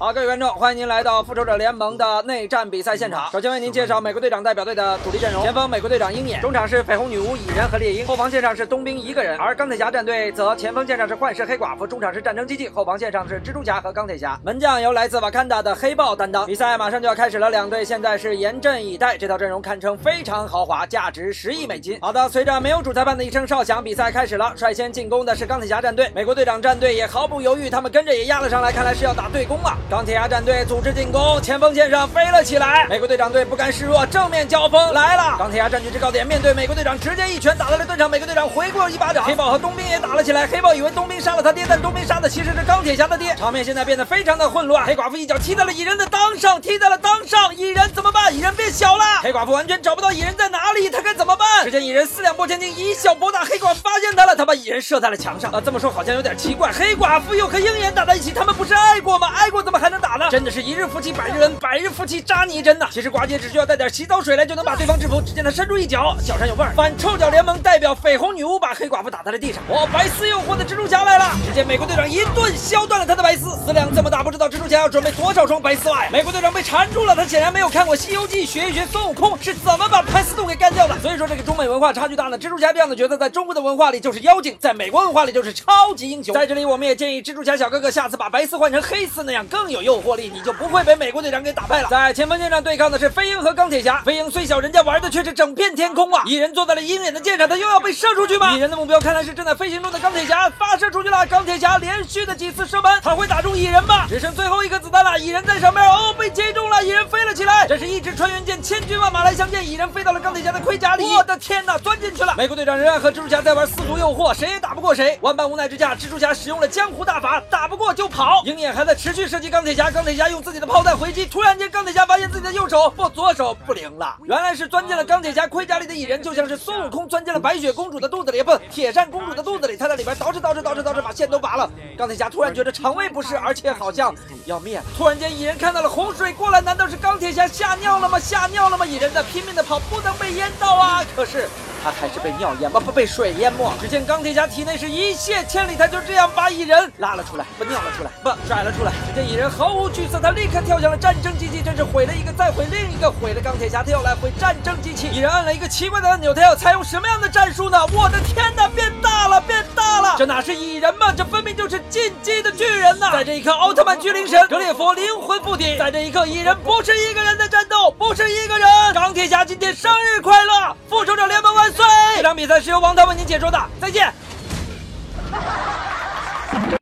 好，各位观众，欢迎您来到复仇者联盟的内战比赛现场。首先为您介绍美国队长代表队的主力阵容：前锋美国队长鹰眼，中场是绯红女巫蚁人和猎鹰，后防线上是冬兵一个人，而钢铁侠战队则前锋线上是幻视黑寡妇，中场是战争机器，后防线上是蜘蛛侠和钢铁侠，门将由来自瓦坎达的黑豹担当。比赛马上就要开始了，两队现在是严阵以待。这套阵容堪称非常豪华，价值十亿美金。好的，随着没有主裁判的一声哨响，比赛开始了。率先进攻的是钢铁侠战队，美国队长战队也毫不犹豫，他们跟着也压了上来，看来是要打对攻了。钢铁侠战队。组织进攻，前锋线上飞了起来。美国队长队不甘示弱，正面交锋来了。钢铁侠占据制高点，面对美国队长，直接一拳打在了盾上。美国队长回过一巴掌。黑豹和冬兵也打了起来。黑豹以为冬兵杀了他爹，但冬兵杀的其实是钢铁侠的爹。场面现在变得非常的混乱。黑寡妇一脚踢在了蚁人的裆上，踢在了裆上。蚁人怎么办？蚁人变小了。黑寡妇完全找不到蚁人在哪里，他该怎么办？只见蚁人四两拨千斤，以小博大。黑寡妇发现他了，他把蚁人射在了墙上。啊，这么说好像有点奇怪。黑寡妇又和鹰眼打在一起，他们不是爱过吗？爱过怎么还能打呢？真的是一日夫妻百日恩。百日夫妻扎你一针呐！其实寡姐只需要带点洗澡水来就能把对方制服。只见她伸出一脚，脚上有味儿。反臭脚联盟代表绯红女巫把黑寡妇打在了地上。哦，白丝诱惑的蜘蛛侠来了！只见美国队长一顿削断了他的白丝，丝量这么大，不知道蜘蛛侠要准备多少双白丝袜呀！美国队长被缠住了，他显然没有看过《西游记》，学一学孙悟空是怎么把潘斯洞给干掉的。所以说这个中美文化差距大呢。蜘蛛侠这样的角色在中国的文化里就是妖精，在美国文化里就是超级英雄。在这里我们也建议蜘蛛侠小哥哥下次把白丝换成黑丝，那样更有诱惑力，你就不会被美国队长给打败了。在在前锋线上对抗的是飞鹰和钢铁侠。飞鹰虽小，人家玩的却是整片天空啊！蚁人坐在了鹰眼的舰上，他又要被射出去吗？蚁人的目标看来是正在飞行中的钢铁侠，发射出去了。钢铁侠连续的几次射门，他会打中蚁人吗？只剩最后一颗子弹了，蚁人在上面哦，被击中了，蚁人飞了起来。这是一支穿云箭，千军万马来相见，蚁人飞到了钢铁侠的盔甲里。我的天哪，钻进去了！美国队长仍然和蜘蛛侠在玩四足诱惑，谁也打不过谁。万般无奈之下，蜘蛛侠使用了江湖大法，打不过就跑。鹰眼还在持续射击钢钢铁侠，钢铁侠用自己的炮弹回击。突然间，钢铁侠发现自己的右手。不，左手不灵了。原来是钻进了钢铁侠盔甲里的蚁人，就像是孙悟空钻进了白雪公主的肚子里，不，铁扇公主的肚子里。他在里边捯饬捯饬捯饬倒饬，把线都拔了。钢铁侠突然觉得肠胃不适，而且好像要灭。突然间，蚁人看到了洪水过来，难道是钢铁侠吓尿了吗？吓尿了吗？蚁人在拼命的跑，不能被淹到啊！可是。他还是被尿淹不不被水淹没。只见钢铁侠体内是一泻千里，他就这样把蚁人拉了出来，不尿了出来，不甩了出来。只见蚁人毫无惧色，他立刻跳向了战争机器，真是毁了一个再毁另一个，毁了钢铁侠，他又来毁战争机器。蚁人按了一个奇怪的按钮，他要采用什么样的战术呢？我的天哪，变大了，变大了！这哪是蚁人吗？这分明就是进击的巨人呐！在这一刻，奥特曼巨灵神格列佛灵魂附体，在这一刻，蚁人不是一个人在战斗，不是一个人。钢铁侠今天生日快乐，复仇者联盟万岁！这场比赛是由王涛为您解说的，再见。